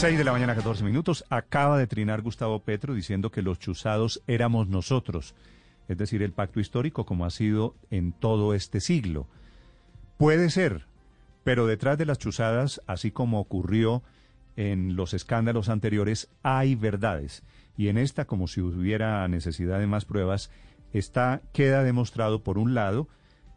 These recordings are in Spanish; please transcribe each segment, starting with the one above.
6 de la mañana, 14 minutos. Acaba de trinar Gustavo Petro diciendo que los chuzados éramos nosotros, es decir, el pacto histórico como ha sido en todo este siglo. Puede ser, pero detrás de las chuzadas, así como ocurrió en los escándalos anteriores, hay verdades. Y en esta, como si hubiera necesidad de más pruebas, está, queda demostrado, por un lado,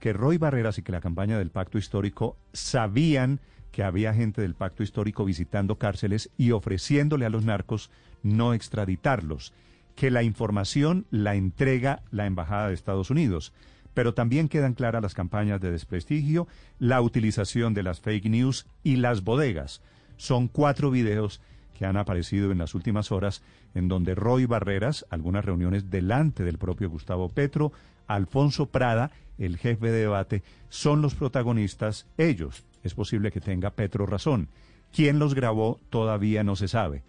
que Roy Barreras y que la campaña del pacto histórico sabían que había gente del pacto histórico visitando cárceles y ofreciéndole a los narcos no extraditarlos, que la información la entrega la Embajada de Estados Unidos. Pero también quedan claras las campañas de desprestigio, la utilización de las fake news y las bodegas. Son cuatro videos que han aparecido en las últimas horas en donde Roy Barreras, algunas reuniones delante del propio Gustavo Petro, Alfonso Prada, el jefe de debate, son los protagonistas ellos, es posible que tenga Petro razón. ¿Quién los grabó todavía no se sabe?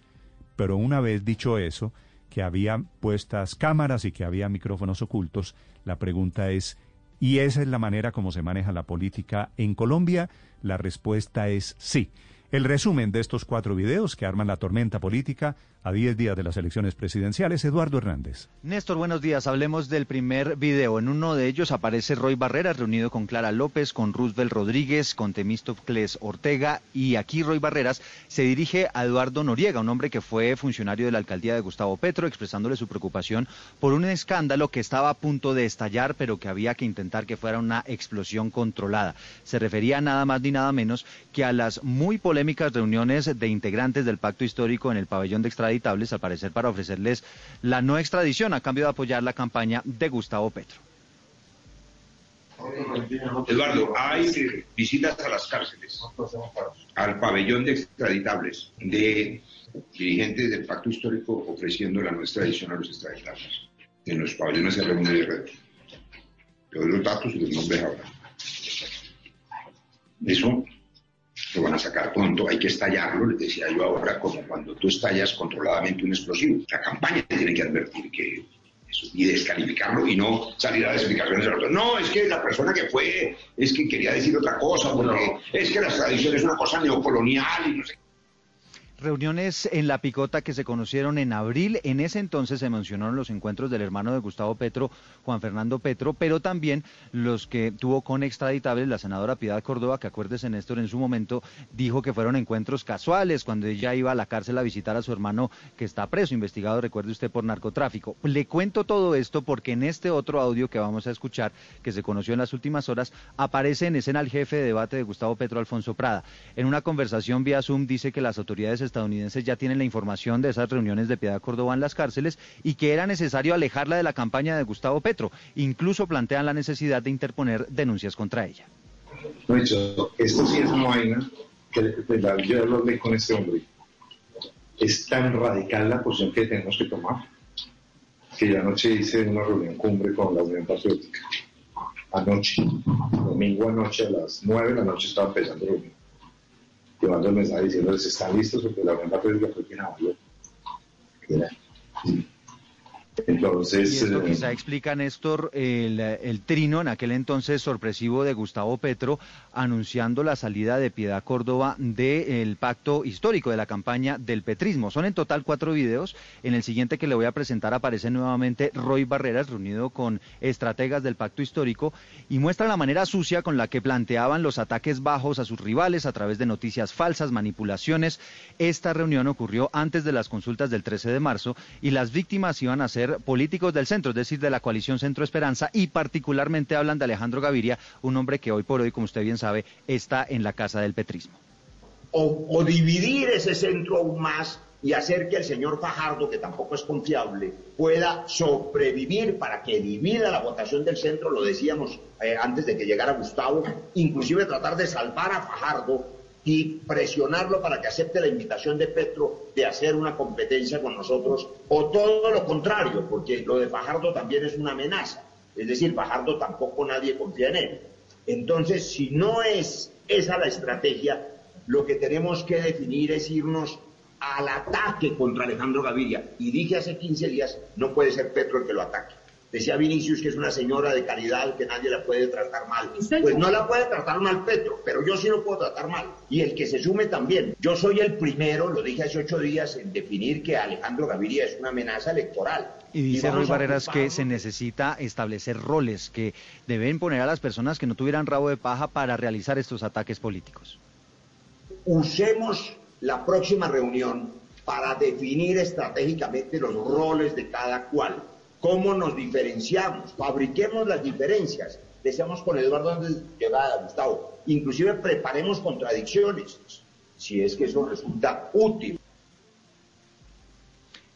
Pero una vez dicho eso, que había puestas cámaras y que había micrófonos ocultos, la pregunta es, ¿y esa es la manera como se maneja la política en Colombia? La respuesta es sí. El resumen de estos cuatro videos que arman la tormenta política a 10 días de las elecciones presidenciales, Eduardo Hernández. Néstor, buenos días. Hablemos del primer video. En uno de ellos aparece Roy Barrera reunido con Clara López, con Roosevelt Rodríguez, con Temístocles Ortega y aquí Roy Barreras se dirige a Eduardo Noriega, un hombre que fue funcionario de la alcaldía de Gustavo Petro, expresándole su preocupación por un escándalo que estaba a punto de estallar, pero que había que intentar que fuera una explosión controlada. Se refería nada más ni nada menos que a las muy polémicas reuniones de integrantes del pacto histórico en el pabellón de extraditables, al parecer para ofrecerles la no extradición a cambio de apoyar la campaña de Gustavo Petro. Eduardo, hay visitas a las cárceles, al pabellón de extraditables, de dirigentes del pacto histórico ofreciendo la no extradición a los extraditables. En los pabellones se reúne de red. los datos y los nombres ahora. Eso lo van a sacar pronto, hay que estallarlo, les decía yo ahora, como cuando tú estallas controladamente un explosivo. La campaña tiene que advertir que eso, y descalificarlo y no salir a las explicaciones de los No, es que la persona que fue, es que quería decir otra cosa, porque es que la tradición es una cosa neocolonial y no sé reuniones en La Picota que se conocieron en abril. En ese entonces se mencionaron los encuentros del hermano de Gustavo Petro, Juan Fernando Petro, pero también los que tuvo con extraditables la senadora Piedad Córdoba, que acuérdese Néstor en su momento dijo que fueron encuentros casuales cuando ella iba a la cárcel a visitar a su hermano que está preso, investigado, recuerde usted, por narcotráfico. Le cuento todo esto porque en este otro audio que vamos a escuchar, que se conoció en las últimas horas, aparece en escena el jefe de debate de Gustavo Petro, Alfonso Prada. En una conversación vía Zoom dice que las autoridades estadounidenses ya tienen la información de esas reuniones de Piedad Córdoba en las cárceles y que era necesario alejarla de la campaña de Gustavo Petro. Incluso plantean la necesidad de interponer denuncias contra ella. esto sí es una vaina que la, yo hablé con este hombre. Es tan radical la posición que tenemos que tomar que anoche hice una reunión cumbre con la Unión Patriótica. Anoche, domingo anoche a las nueve de la noche estaba empezando la reunión llevando el mensaje diciéndoles están listos porque la Patriótica fue quien habló. Entonces, y esto quizá explica, Néstor, el, trino en aquel entonces sorpresivo de Gustavo Petro anunciando la salida de Piedad Córdoba del pacto histórico de la campaña del petrismo. Son en total cuatro videos. En el siguiente que le voy a presentar aparece nuevamente Roy Barreras reunido con estrategas del pacto histórico y muestra la manera sucia con la que planteaban los ataques bajos a sus rivales a través de noticias falsas, manipulaciones. Esta reunión ocurrió antes de las consultas del 13 de marzo y las víctimas iban a ser políticos del centro, es decir, de la coalición Centro Esperanza, y particularmente hablan de Alejandro Gaviria, un hombre que hoy por hoy, como usted bien sabe, está en la casa del petrismo. O, dividir ese centro aún más y hacer que el señor Fajardo, que tampoco es confiable, pueda sobrevivir para que divida la votación del centro, lo decíamos eh, antes de que llegara Gustavo, inclusive tratar de salvar a Fajardo y presionarlo para que acepte la invitación de Petro de hacer una competencia con nosotros, o todo lo contrario, porque lo de Fajardo también es una amenaza. Es decir, Fajardo tampoco nadie confía en él. Entonces, si no es esa la estrategia, lo que tenemos que definir es irnos al ataque contra Alejandro Gaviria. Y dije hace 15 días, no puede ser Petro el que lo ataque. Decía Vinicius que es una señora de caridad que nadie la puede tratar mal. Pues no la puede tratar mal Petro, pero yo sí lo puedo tratar mal. Y el que se sume también. Yo soy el primero, lo dije hace ocho días, en definir que Alejandro Gaviria es una amenaza electoral. Y dice Roy Barreras que se necesita establecer roles que deben poner a las personas que no tuvieran rabo de paja para realizar estos ataques políticos. Usemos la próxima reunión para definir estratégicamente los roles de cada cual ¿Cómo nos diferenciamos? Fabriquemos las diferencias. Decíamos con Eduardo antes de Gustavo. Inclusive preparemos contradicciones, si es que eso resulta útil.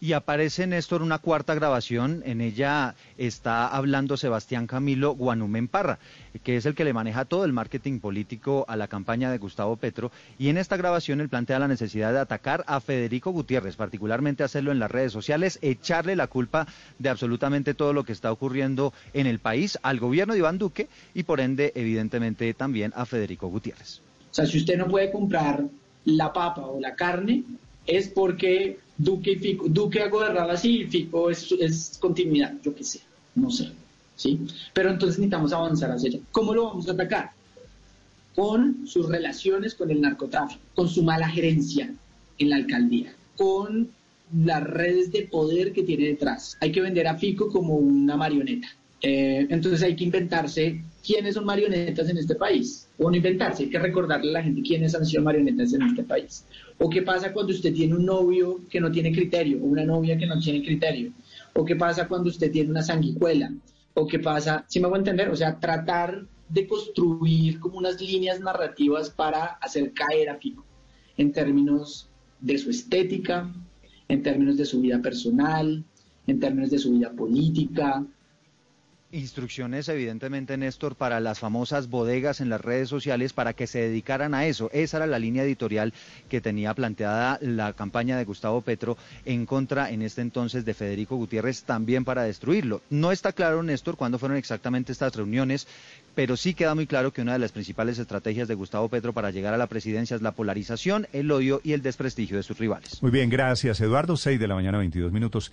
Y aparece, Néstor, una cuarta grabación. En ella está hablando Sebastián Camilo Guanumen Parra, que es el que le maneja todo el marketing político a la campaña de Gustavo Petro. Y en esta grabación él plantea la necesidad de atacar a Federico Gutiérrez, particularmente hacerlo en las redes sociales, echarle la culpa de absolutamente todo lo que está ocurriendo en el país al gobierno de Iván Duque y por ende, evidentemente, también a Federico Gutiérrez. O sea, si usted no puede comprar la papa o la carne, es porque Duque, y Fico, Duque ha gobernado así y Fico es, continuidad, yo qué sé, no sé. ¿sí? Pero entonces necesitamos avanzar hacia allá. ¿Cómo lo vamos a atacar? Con sus relaciones con el narcotráfico, con su mala gerencia en la alcaldía, con las redes de poder que tiene detrás. Hay que vender a Fico como una marioneta. Eh, entonces hay que inventarse quiénes son marionetas en este país. O no inventarse, hay que recordarle a la gente quiénes han sido marionetas en este país. O qué pasa cuando usted tiene un novio que no tiene criterio, o una novia que no tiene criterio. O qué pasa cuando usted tiene una sanguijuela. O qué pasa, si me hago entender, o sea, tratar de construir como unas líneas narrativas para hacer caer a Fico en términos de su estética, en términos de su vida personal, en términos de su vida política, Instrucciones, evidentemente, Néstor, para las famosas bodegas en las redes sociales para que se dedicaran a eso. Esa era la línea editorial que tenía planteada la campaña de Gustavo Petro en contra, en este entonces, de Federico Gutiérrez, también para destruirlo. No está claro, Néstor, cuándo fueron exactamente estas reuniones, pero sí queda muy claro que una de las principales estrategias de Gustavo Petro para llegar a la presidencia es la polarización, el odio y el desprestigio de sus rivales. Muy bien, gracias, Eduardo. Seis de la mañana, 22 minutos.